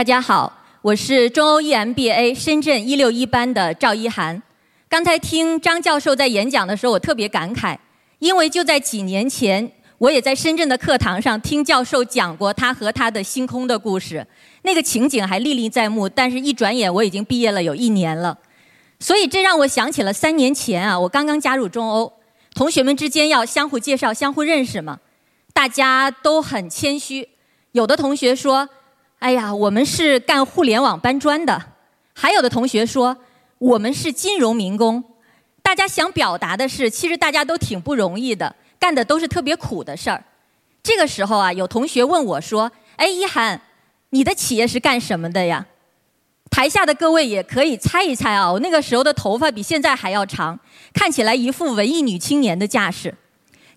大家好，我是中欧 EMBA 深圳一六一班的赵一涵。刚才听张教授在演讲的时候，我特别感慨，因为就在几年前，我也在深圳的课堂上听教授讲过他和他的星空的故事，那个情景还历历在目。但是，一转眼我已经毕业了有一年了，所以这让我想起了三年前啊，我刚刚加入中欧，同学们之间要相互介绍、相互认识嘛，大家都很谦虚，有的同学说。哎呀，我们是干互联网搬砖的，还有的同学说我们是金融民工。大家想表达的是，其实大家都挺不容易的，干的都是特别苦的事儿。这个时候啊，有同学问我说：“哎，一涵，你的企业是干什么的呀？”台下的各位也可以猜一猜啊，我那个时候的头发比现在还要长，看起来一副文艺女青年的架势。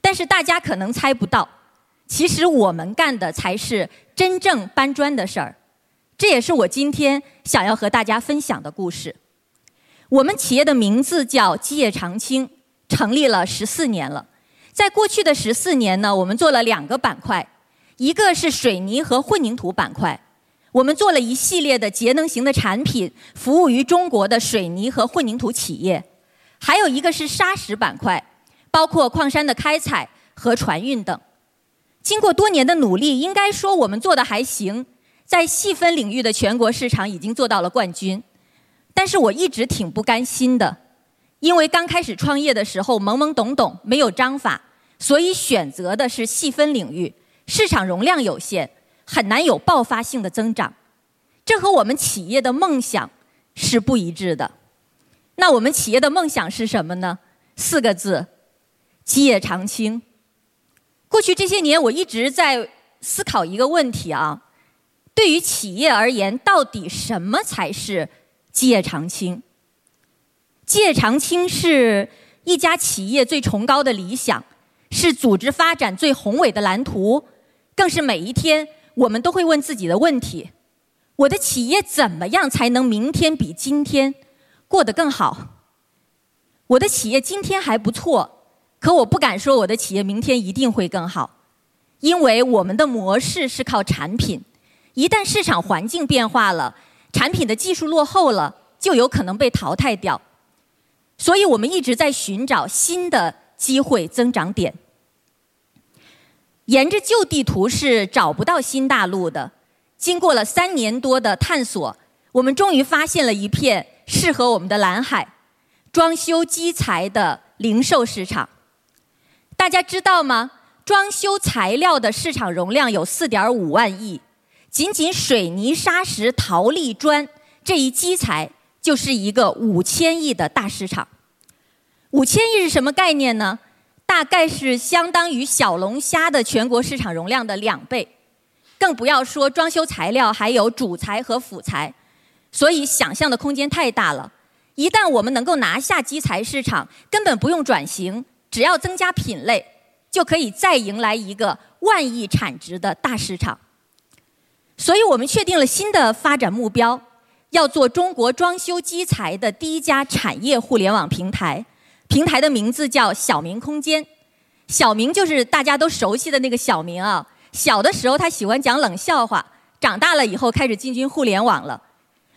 但是大家可能猜不到。其实我们干的才是真正搬砖的事儿，这也是我今天想要和大家分享的故事。我们企业的名字叫基业长青，成立了十四年了。在过去的十四年呢，我们做了两个板块，一个是水泥和混凝土板块，我们做了一系列的节能型的产品，服务于中国的水泥和混凝土企业；还有一个是砂石板块，包括矿山的开采和船运等。经过多年的努力，应该说我们做的还行，在细分领域的全国市场已经做到了冠军。但是我一直挺不甘心的，因为刚开始创业的时候懵懵懂懂，没有章法，所以选择的是细分领域，市场容量有限，很难有爆发性的增长。这和我们企业的梦想是不一致的。那我们企业的梦想是什么呢？四个字：基业长青。过去这些年，我一直在思考一个问题啊：对于企业而言，到底什么才是基业长青？基业长青是一家企业最崇高的理想，是组织发展最宏伟的蓝图，更是每一天我们都会问自己的问题：我的企业怎么样才能明天比今天过得更好？我的企业今天还不错。可我不敢说我的企业明天一定会更好，因为我们的模式是靠产品，一旦市场环境变化了，产品的技术落后了，就有可能被淘汰掉。所以我们一直在寻找新的机会增长点。沿着旧地图是找不到新大陆的。经过了三年多的探索，我们终于发现了一片适合我们的蓝海——装修基材的零售市场。大家知道吗？装修材料的市场容量有四点五万亿，仅仅水泥、砂石、陶粒砖这一基材就是一个五千亿的大市场。五千亿是什么概念呢？大概是相当于小龙虾的全国市场容量的两倍，更不要说装修材料还有主材和辅材，所以想象的空间太大了。一旦我们能够拿下基材市场，根本不用转型。只要增加品类，就可以再迎来一个万亿产值的大市场。所以我们确定了新的发展目标，要做中国装修基材的第一家产业互联网平台。平台的名字叫小明空间。小明就是大家都熟悉的那个小明啊。小的时候他喜欢讲冷笑话，长大了以后开始进军互联网了。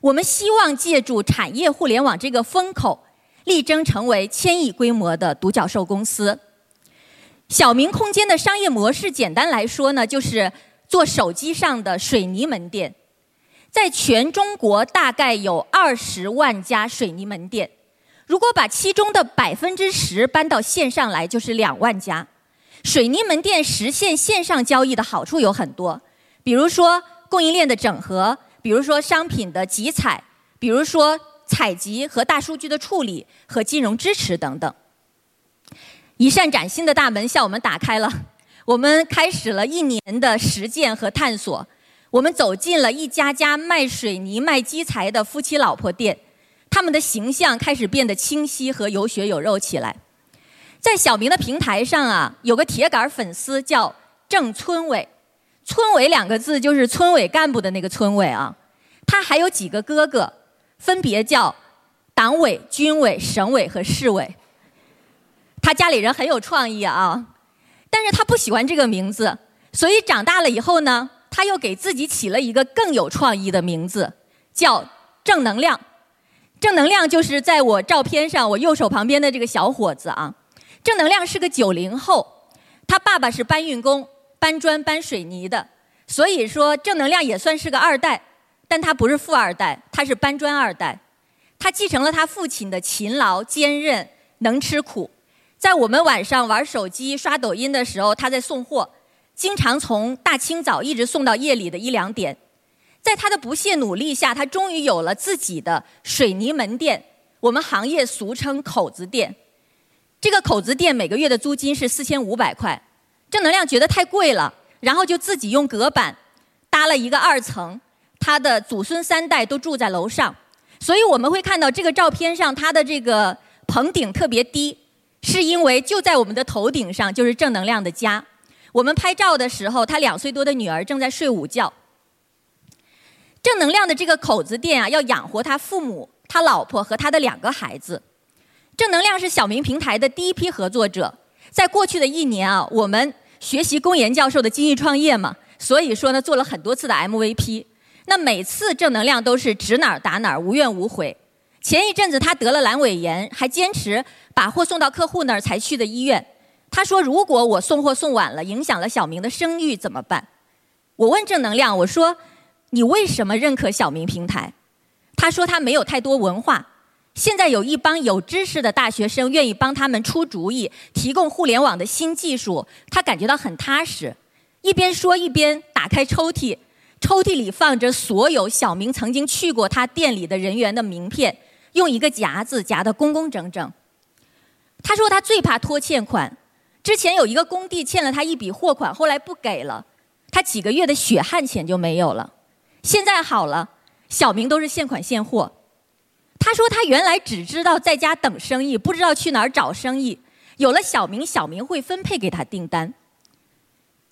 我们希望借助产业互联网这个风口。力争成为千亿规模的独角兽公司。小明空间的商业模式，简单来说呢，就是做手机上的水泥门店。在全中国大概有二十万家水泥门店，如果把其中的百分之十搬到线上来，就是两万家。水泥门店实现线上交易的好处有很多，比如说供应链的整合，比如说商品的集采，比如说。采集和大数据的处理和金融支持等等，一扇崭新的大门向我们打开了。我们开始了一年的实践和探索。我们走进了一家家卖水泥、卖基材的夫妻老婆店，他们的形象开始变得清晰和有血有肉起来。在小明的平台上啊，有个铁杆粉丝叫郑村委，村委两个字就是村委干部的那个村委啊。他还有几个哥哥。分别叫党委、军委、省委和市委。他家里人很有创意啊，但是他不喜欢这个名字，所以长大了以后呢，他又给自己起了一个更有创意的名字，叫正能量。正能量就是在我照片上我右手旁边的这个小伙子啊。正能量是个九零后，他爸爸是搬运工，搬砖搬水泥的，所以说正能量也算是个二代，但他不是富二代，他是搬砖二代。他继承了他父亲的勤劳、坚韧、能吃苦。在我们晚上玩手机、刷抖音的时候，他在送货，经常从大清早一直送到夜里的一两点。在他的不懈努力下，他终于有了自己的水泥门店，我们行业俗称“口子店”。这个口子店每个月的租金是四千五百块，正能量觉得太贵了，然后就自己用隔板搭了一个二层，他的祖孙三代都住在楼上。所以我们会看到这个照片上，他的这个棚顶特别低，是因为就在我们的头顶上就是正能量的家。我们拍照的时候，他两岁多的女儿正在睡午觉。正能量的这个口子店啊，要养活他父母、他老婆和他的两个孩子。正能量是小明平台的第一批合作者，在过去的一年啊，我们学习龚岩教授的精益创业嘛，所以说呢，做了很多次的 MVP。那每次正能量都是指哪儿打哪儿，无怨无悔。前一阵子他得了阑尾炎，还坚持把货送到客户那儿才去的医院。他说：“如果我送货送晚了，影响了小明的声誉怎么办？”我问正能量：“我说，你为什么认可小明平台？”他说：“他没有太多文化，现在有一帮有知识的大学生愿意帮他们出主意，提供互联网的新技术，他感觉到很踏实。”一边说一边打开抽屉。抽屉里放着所有小明曾经去过他店里的人员的名片，用一个夹子夹得工工整整。他说他最怕拖欠款，之前有一个工地欠了他一笔货款，后来不给了，他几个月的血汗钱就没有了。现在好了，小明都是现款现货。他说他原来只知道在家等生意，不知道去哪儿找生意。有了小明，小明会分配给他订单。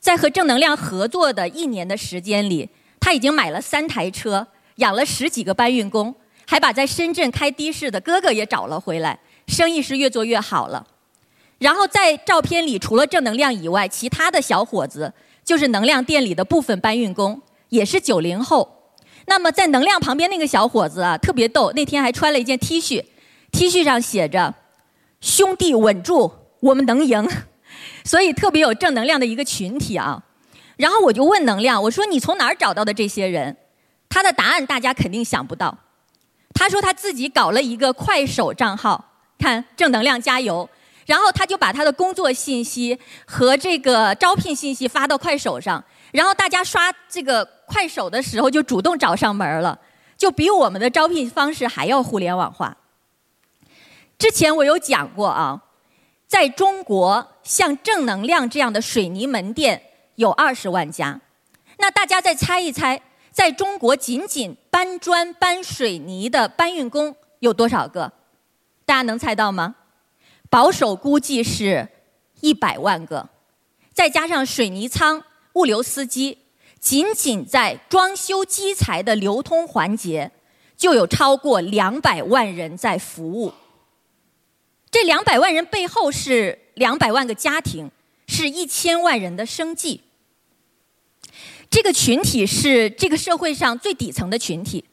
在和正能量合作的一年的时间里。他已经买了三台车，养了十几个搬运工，还把在深圳开的士的哥哥也找了回来，生意是越做越好了。然后在照片里，除了正能量以外，其他的小伙子就是能量店里的部分搬运工，也是九零后。那么在能量旁边那个小伙子啊，特别逗，那天还穿了一件 T 恤，T 恤上写着“兄弟稳住，我们能赢”，所以特别有正能量的一个群体啊。然后我就问能量，我说你从哪儿找到的这些人？他的答案大家肯定想不到。他说他自己搞了一个快手账号，看正能量加油。然后他就把他的工作信息和这个招聘信息发到快手上，然后大家刷这个快手的时候就主动找上门了，就比我们的招聘方式还要互联网化。之前我有讲过啊，在中国像正能量这样的水泥门店。有二十万家，那大家再猜一猜，在中国仅仅搬砖搬水泥的搬运工有多少个？大家能猜到吗？保守估计是一百万个，再加上水泥仓、物流司机，仅仅在装修基材的流通环节，就有超过两百万人在服务。这两百万人背后是两百万个家庭，是一千万人的生计。这个群体是这个社会上最底层的群体，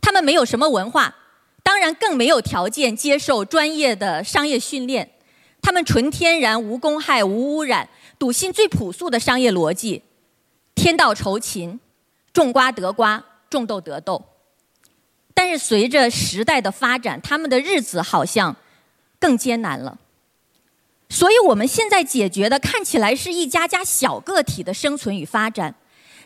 他们没有什么文化，当然更没有条件接受专业的商业训练。他们纯天然、无公害、无污染，笃信最朴素的商业逻辑：天道酬勤，种瓜得瓜，种豆得豆。但是随着时代的发展，他们的日子好像更艰难了。所以我们现在解决的看起来是一家家小个体的生存与发展。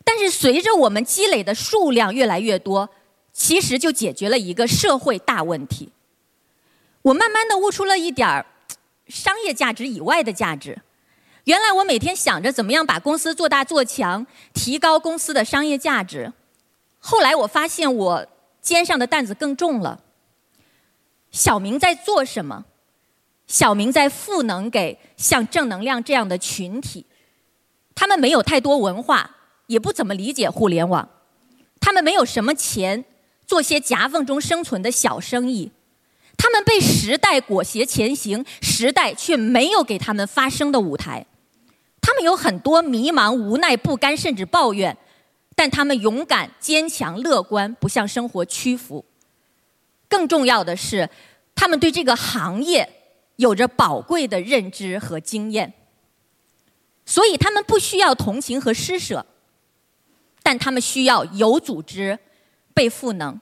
但是随着我们积累的数量越来越多，其实就解决了一个社会大问题。我慢慢的悟出了一点儿商业价值以外的价值。原来我每天想着怎么样把公司做大做强，提高公司的商业价值。后来我发现我肩上的担子更重了。小明在做什么？小明在赋能给像正能量这样的群体，他们没有太多文化。也不怎么理解互联网，他们没有什么钱做些夹缝中生存的小生意，他们被时代裹挟前行，时代却没有给他们发声的舞台，他们有很多迷茫、无奈、不甘，甚至抱怨，但他们勇敢、坚强、乐观，不向生活屈服。更重要的是，他们对这个行业有着宝贵的认知和经验，所以他们不需要同情和施舍，但他们需要有组织、被赋能。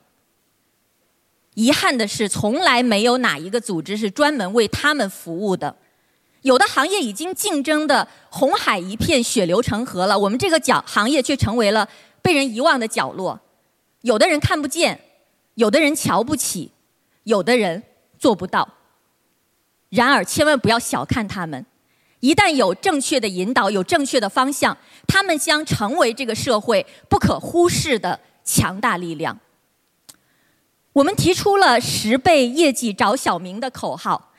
遗憾的是，从来没有哪一个组织是专门为他们服务的。有的行业已经竞争的红海一片、血流成河了，我们这个角行业却成为了被人遗忘的角落。有的人看不见，有的人瞧不起，有的人做不到。然而，千万不要小看他们，一旦有正确的引导、有正确的方向，他们将成为这个社会不可忽视的强大力量。我们提出了“十倍业绩找小明”的口号。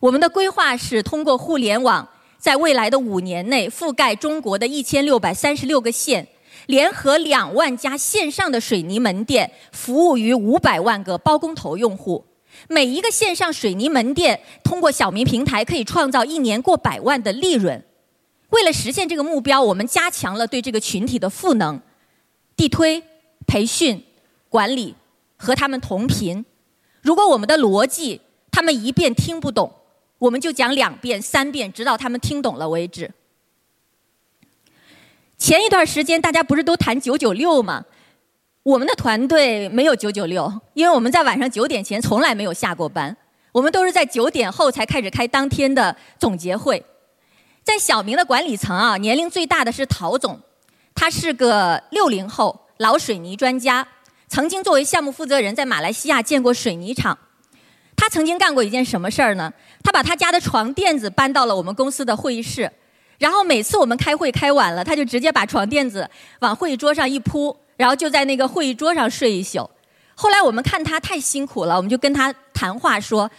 我们的规划是通过互联网，在未来的五年内覆盖中国的一千六百三十六个县，联合两万家线上的水泥门店，服务于五百万个包工头用户。每一个线上水泥门店通过小明平台可以创造一年过百万的利润。为了实现这个目标，我们加强了对这个群体的赋能、地推、培训、管理。和他们同频，如果我们的逻辑他们一遍听不懂，我们就讲两遍、三遍，直到他们听懂了为止。前一段时间大家不是都谈九九六吗？我们的团队没有九九六，因为我们在晚上九点前从来没有下过班，我们都是在九点后才开始开当天的总结会。在小明的管理层啊，年龄最大的是陶总，他是个六零后老水泥专家。曾经作为项目负责人，在马来西亚建过水泥厂。他曾经干过一件什么事儿呢？他把他家的床垫子搬到了我们公司的会议室，然后每次我们开会开晚了，他就直接把床垫子往会议桌上一铺，然后就在那个会议桌上睡一宿。后来我们看他太辛苦了，我们就跟他谈话说：“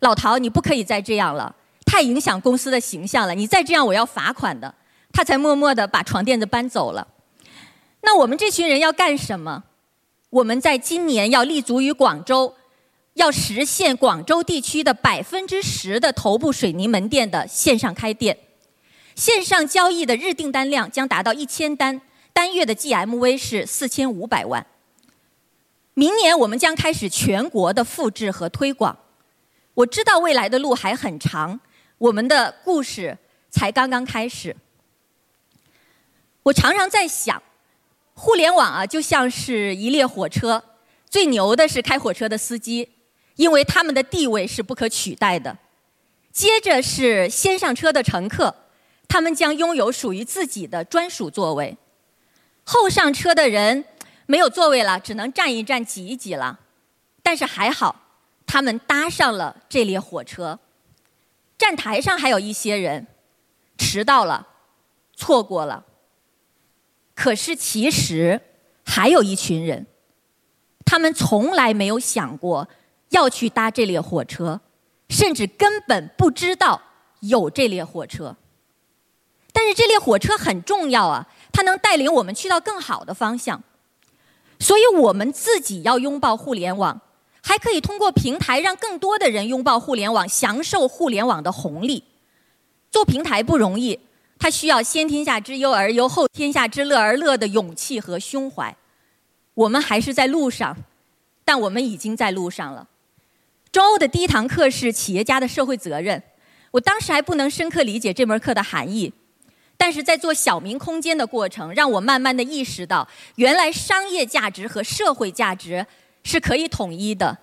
老陶，你不可以再这样了，太影响公司的形象了。你再这样，我要罚款的。”他才默默地把床垫子搬走了。那我们这群人要干什么？我们在今年要立足于广州，要实现广州地区的百分之十的头部水泥门店的线上开店，线上交易的日订单量将达到一千单，单月的 GMV 是四千五百万。明年我们将开始全国的复制和推广。我知道未来的路还很长，我们的故事才刚刚开始。我常常在想。互联网啊，就像是一列火车，最牛的是开火车的司机，因为他们的地位是不可取代的。接着是先上车的乘客，他们将拥有属于自己的专属座位。后上车的人没有座位了，只能站一站、挤一挤了。但是还好，他们搭上了这列火车。站台上还有一些人迟到了，错过了。可是，其实还有一群人，他们从来没有想过要去搭这列火车，甚至根本不知道有这列火车。但是，这列火车很重要啊，它能带领我们去到更好的方向。所以我们自己要拥抱互联网，还可以通过平台让更多的人拥抱互联网，享受互联网的红利。做平台不容易。它需要先天下之忧而忧，后天下之乐而乐的勇气和胸怀。我们还是在路上，但我们已经在路上了。中欧的第一堂课是企业家的社会责任。我当时还不能深刻理解这门课的含义，但是在做小明空间的过程，让我慢慢的意识到，原来商业价值和社会价值是可以统一的。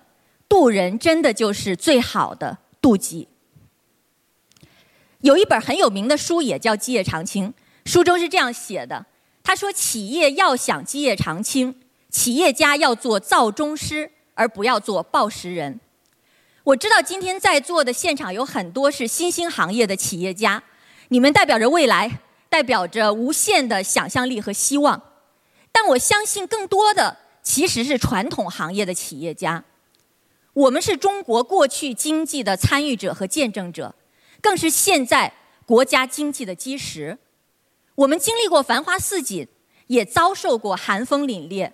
渡人真的就是最好的渡己。有一本很有名的书，也叫《基业长青》。书中是这样写的：他说，企业要想基业长青，企业家要做造钟师，而不要做报时人。我知道今天在座的现场有很多是新兴行业的企业家，你们代表着未来，代表着无限的想象力和希望。但我相信，更多的其实是传统行业的企业家。我们是中国过去经济的参与者和见证者。更是现在国家经济的基石。我们经历过繁花似锦，也遭受过寒风凛冽。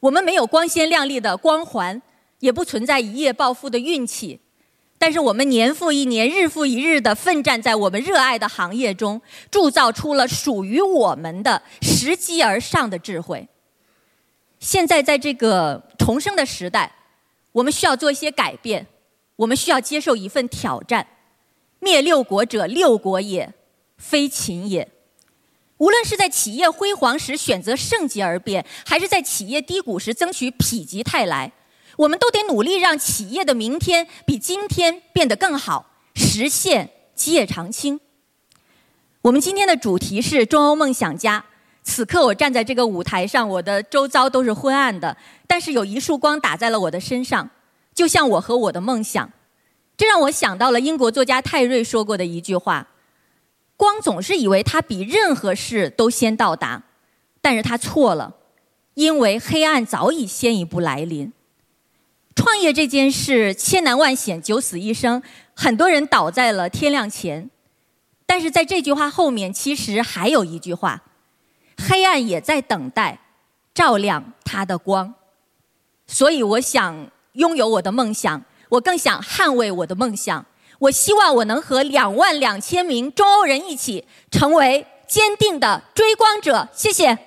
我们没有光鲜亮丽的光环，也不存在一夜暴富的运气。但是我们年复一年、日复一日的奋战在我们热爱的行业中，铸造出了属于我们的拾级而上的智慧。现在在这个重生的时代，我们需要做一些改变，我们需要接受一份挑战。灭六国者，六国也，非秦也。无论是在企业辉煌时选择盛极而变，还是在企业低谷时争取否极泰来，我们都得努力让企业的明天比今天变得更好，实现基业长青。我们今天的主题是中欧梦想家。此刻我站在这个舞台上，我的周遭都是昏暗的，但是有一束光打在了我的身上，就像我和我的梦想。这让我想到了英国作家泰瑞说过的一句话：“光总是以为它比任何事都先到达，但是他错了，因为黑暗早已先一步来临。”创业这件事千难万险，九死一生，很多人倒在了天亮前。但是在这句话后面，其实还有一句话。黑暗也在等待照亮它的光，所以我想拥有我的梦想，我更想捍卫我的梦想。我希望我能和两万两千名中欧人一起，成为坚定的追光者。谢谢。